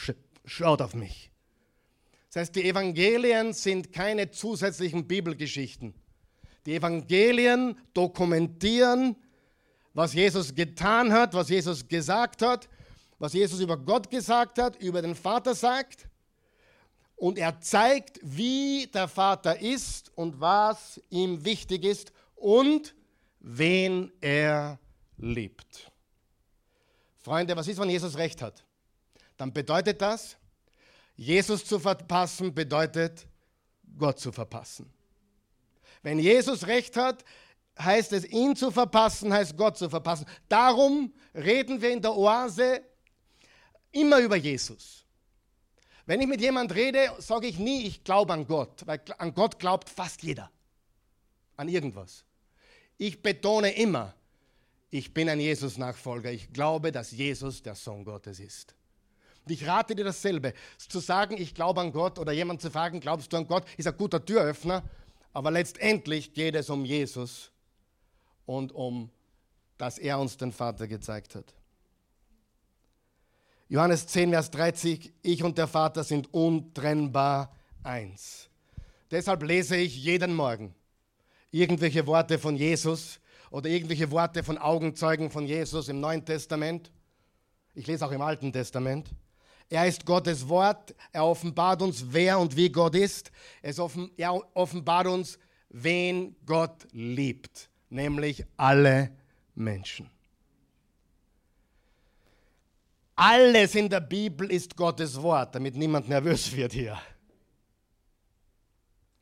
schaut auf mich. Das heißt, die Evangelien sind keine zusätzlichen Bibelgeschichten. Die Evangelien dokumentieren, was Jesus getan hat, was Jesus gesagt hat, was Jesus über Gott gesagt hat, über den Vater sagt. Und er zeigt, wie der Vater ist und was ihm wichtig ist und wen er liebt. Freunde, was ist, wenn Jesus recht hat? Dann bedeutet das, Jesus zu verpassen bedeutet Gott zu verpassen. Wenn Jesus recht hat, heißt es, ihn zu verpassen, heißt Gott zu verpassen. Darum reden wir in der Oase immer über Jesus. Wenn ich mit jemand rede, sage ich nie, ich glaube an Gott, weil an Gott glaubt fast jeder. An irgendwas. Ich betone immer, ich bin ein Jesus-Nachfolger. Ich glaube, dass Jesus der Sohn Gottes ist. Und ich rate dir dasselbe. Zu sagen, ich glaube an Gott oder jemand zu fragen, glaubst du an Gott, ist ein guter Türöffner. Aber letztendlich geht es um Jesus und um dass er uns den Vater gezeigt hat. Johannes 10, Vers 30, ich und der Vater sind untrennbar eins. Deshalb lese ich jeden Morgen irgendwelche Worte von Jesus oder irgendwelche Worte von Augenzeugen von Jesus im Neuen Testament. Ich lese auch im Alten Testament. Er ist Gottes Wort. Er offenbart uns, wer und wie Gott ist. Er offenbart uns, wen Gott liebt, nämlich alle Menschen. Alles in der Bibel ist Gottes Wort, damit niemand nervös wird hier.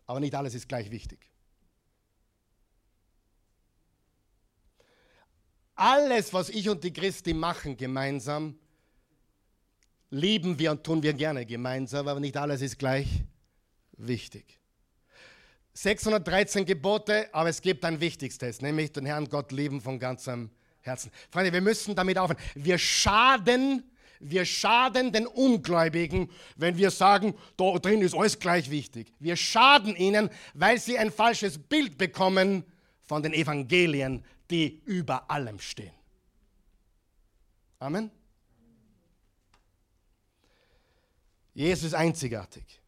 Aber nicht alles ist gleich wichtig. Alles, was ich und die Christi machen gemeinsam, lieben wir und tun wir gerne gemeinsam, aber nicht alles ist gleich wichtig. 613 Gebote, aber es gibt ein wichtigstes, nämlich den Herrn Gott lieben von ganzem Herzen. Freunde, wir müssen damit aufhören. Wir schaden wir schaden den Ungläubigen, wenn wir sagen, da drin ist alles gleich wichtig. Wir schaden ihnen, weil sie ein falsches Bild bekommen von den Evangelien, die über allem stehen. Amen. Jesus ist einzigartig.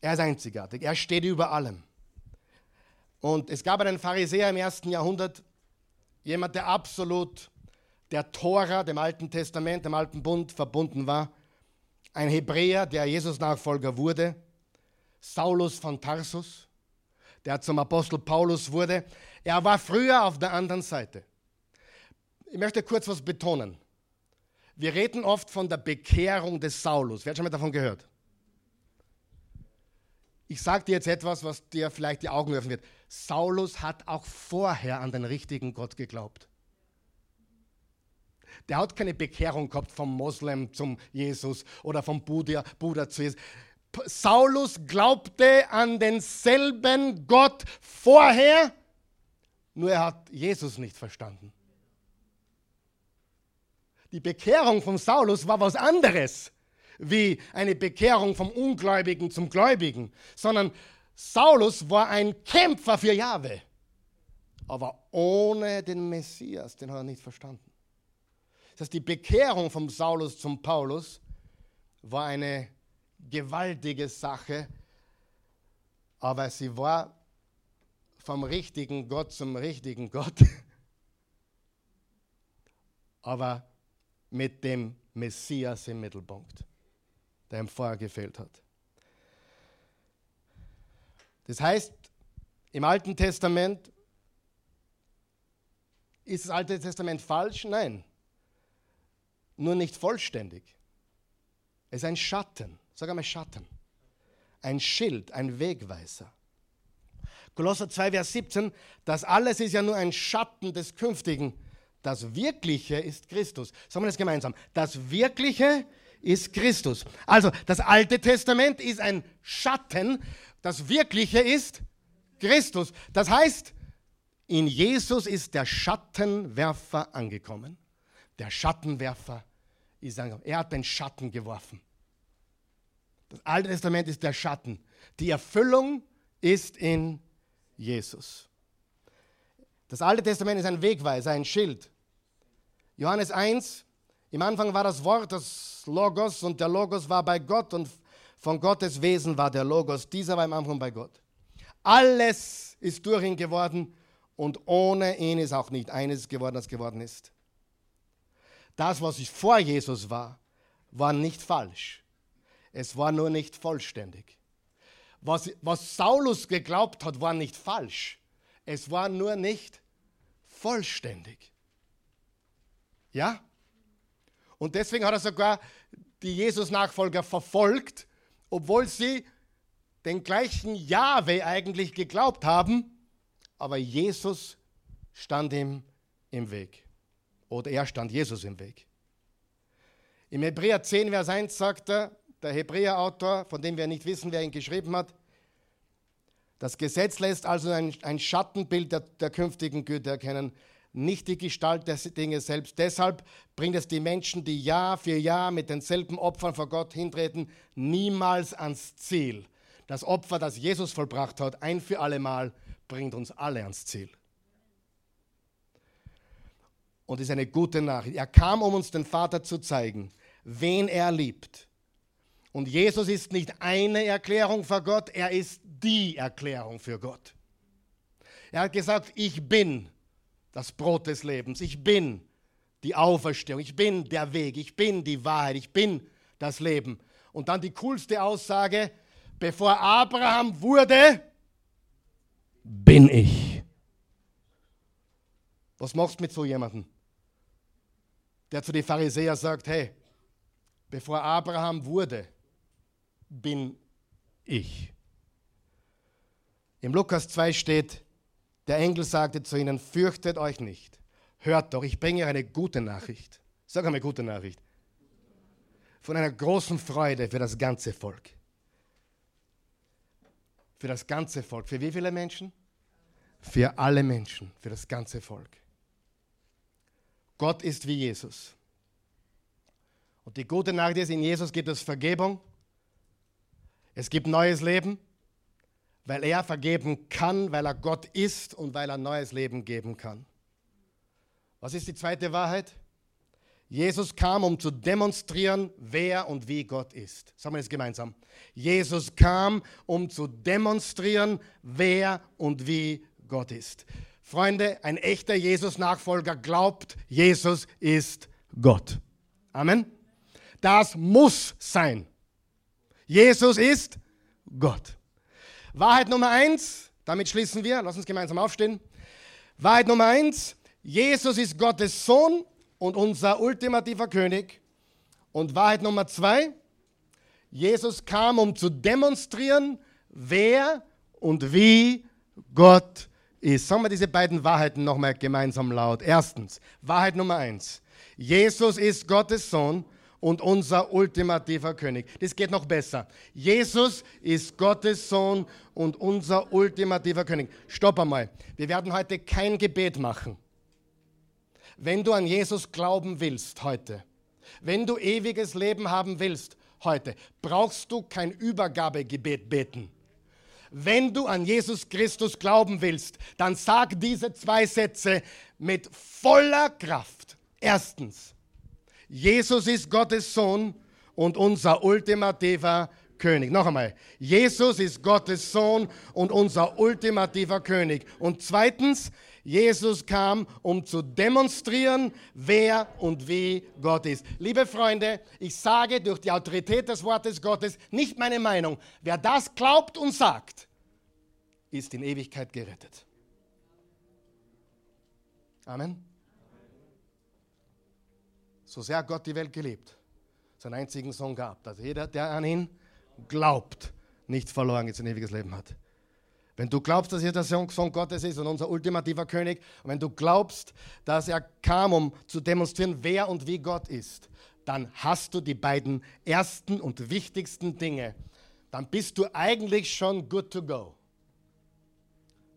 Er ist einzigartig. Er steht über allem. Und es gab einen Pharisäer im ersten Jahrhundert, jemand, der absolut der Tora, dem Alten Testament, dem Alten Bund verbunden war. Ein Hebräer, der Jesus-Nachfolger wurde. Saulus von Tarsus, der zum Apostel Paulus wurde. Er war früher auf der anderen Seite. Ich möchte kurz was betonen. Wir reden oft von der Bekehrung des Saulus. Wer hat schon mal davon gehört? Ich sage dir jetzt etwas, was dir vielleicht die Augen öffnen wird. Saulus hat auch vorher an den richtigen Gott geglaubt. Der hat keine Bekehrung gehabt vom Moslem zum Jesus oder vom Buddha, Buddha zu Jesus. Saulus glaubte an denselben Gott vorher, nur er hat Jesus nicht verstanden. Die Bekehrung von Saulus war was anderes wie eine Bekehrung vom Ungläubigen zum Gläubigen, sondern Saulus war ein Kämpfer für Jahwe, aber ohne den Messias, den hat er nicht verstanden. Das heißt, die Bekehrung vom Saulus zum Paulus war eine gewaltige Sache, aber sie war vom richtigen Gott zum richtigen Gott, aber mit dem Messias im Mittelpunkt, der ihm vorher gefehlt hat. Das heißt, im Alten Testament ist das Alte Testament falsch? Nein nur nicht vollständig. Es ist ein Schatten, sag einmal Schatten, ein Schild, ein Wegweiser. Kolosser 2, Vers 17, das alles ist ja nur ein Schatten des Künftigen. Das Wirkliche ist Christus. Sagen wir das gemeinsam. Das Wirkliche ist Christus. Also das Alte Testament ist ein Schatten, das Wirkliche ist Christus. Das heißt, in Jesus ist der Schattenwerfer angekommen. Der Schattenwerfer angekommen. Er hat den Schatten geworfen. Das Alte Testament ist der Schatten. Die Erfüllung ist in Jesus. Das Alte Testament ist ein Wegweiser, ein Schild. Johannes 1, im Anfang war das Wort, das Logos, und der Logos war bei Gott, und von Gottes Wesen war der Logos. Dieser war im Anfang bei Gott. Alles ist durch ihn geworden, und ohne ihn ist auch nicht eines geworden, das geworden ist. Das, was ich vor Jesus war, war nicht falsch. Es war nur nicht vollständig. Was, was Saulus geglaubt hat, war nicht falsch. Es war nur nicht vollständig. Ja? Und deswegen hat er sogar die Jesus-Nachfolger verfolgt, obwohl sie den gleichen Jahwe eigentlich geglaubt haben, aber Jesus stand ihm im Weg. Oder er stand Jesus im Weg. Im Hebräer 10, Vers 1 sagt er, der Hebräer-Autor, von dem wir nicht wissen, wer ihn geschrieben hat, das Gesetz lässt also ein, ein Schattenbild der, der künftigen Güte erkennen, nicht die Gestalt der Dinge selbst. Deshalb bringt es die Menschen, die Jahr für Jahr mit denselben Opfern vor Gott hintreten, niemals ans Ziel. Das Opfer, das Jesus vollbracht hat, ein für alle Mal, bringt uns alle ans Ziel. Und ist eine gute Nachricht. Er kam, um uns den Vater zu zeigen, wen er liebt. Und Jesus ist nicht eine Erklärung für Gott, er ist die Erklärung für Gott. Er hat gesagt, ich bin das Brot des Lebens, ich bin die Auferstehung, ich bin der Weg, ich bin die Wahrheit, ich bin das Leben. Und dann die coolste Aussage, bevor Abraham wurde, bin ich. Was machst du mit so jemandem, der zu den Pharisäern sagt, hey, bevor Abraham wurde, bin ich. Im Lukas 2 steht, der Engel sagte zu ihnen, fürchtet euch nicht. Hört doch, ich bringe euch eine gute Nachricht. Sag einmal gute Nachricht. Von einer großen Freude für das ganze Volk. Für das ganze Volk. Für wie viele Menschen? Für alle Menschen, für das ganze Volk. Gott ist wie Jesus. Und die gute Nachricht ist, in Jesus gibt es Vergebung. Es gibt neues Leben, weil er vergeben kann, weil er Gott ist und weil er neues Leben geben kann. Was ist die zweite Wahrheit? Jesus kam, um zu demonstrieren, wer und wie Gott ist. Sagen wir das gemeinsam. Jesus kam, um zu demonstrieren, wer und wie Gott ist. Freunde, ein echter Jesus-Nachfolger glaubt, Jesus ist Gott. Amen. Das muss sein. Jesus ist Gott. Wahrheit Nummer eins, damit schließen wir, lass uns gemeinsam aufstehen. Wahrheit Nummer eins, Jesus ist Gottes Sohn und unser ultimativer König. Und Wahrheit Nummer zwei, Jesus kam, um zu demonstrieren, wer und wie Gott ist. Sagen wir diese beiden Wahrheiten nochmal gemeinsam laut. Erstens, Wahrheit Nummer eins. Jesus ist Gottes Sohn und unser ultimativer König. Das geht noch besser. Jesus ist Gottes Sohn und unser ultimativer König. Stopp einmal. Wir werden heute kein Gebet machen. Wenn du an Jesus glauben willst heute, wenn du ewiges Leben haben willst heute, brauchst du kein Übergabegebet beten. Wenn du an Jesus Christus glauben willst, dann sag diese zwei Sätze mit voller Kraft. Erstens, Jesus ist Gottes Sohn und unser ultimativer König. Noch einmal, Jesus ist Gottes Sohn und unser ultimativer König. Und zweitens, Jesus kam, um zu demonstrieren, wer und wie Gott ist. Liebe Freunde, ich sage durch die Autorität des Wortes Gottes nicht meine Meinung. Wer das glaubt und sagt, ist in Ewigkeit gerettet. Amen. So sehr hat Gott die Welt geliebt, seinen einzigen Sohn gab, dass jeder, der an ihn glaubt, nicht verloren ist, ein ewiges Leben hat. Wenn du glaubst, dass er der Sohn Gottes ist und unser ultimativer König, und wenn du glaubst, dass er kam, um zu demonstrieren, wer und wie Gott ist, dann hast du die beiden ersten und wichtigsten Dinge. Dann bist du eigentlich schon good to go.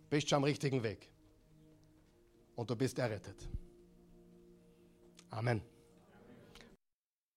Bist schon am richtigen Weg. Und du bist errettet. Amen.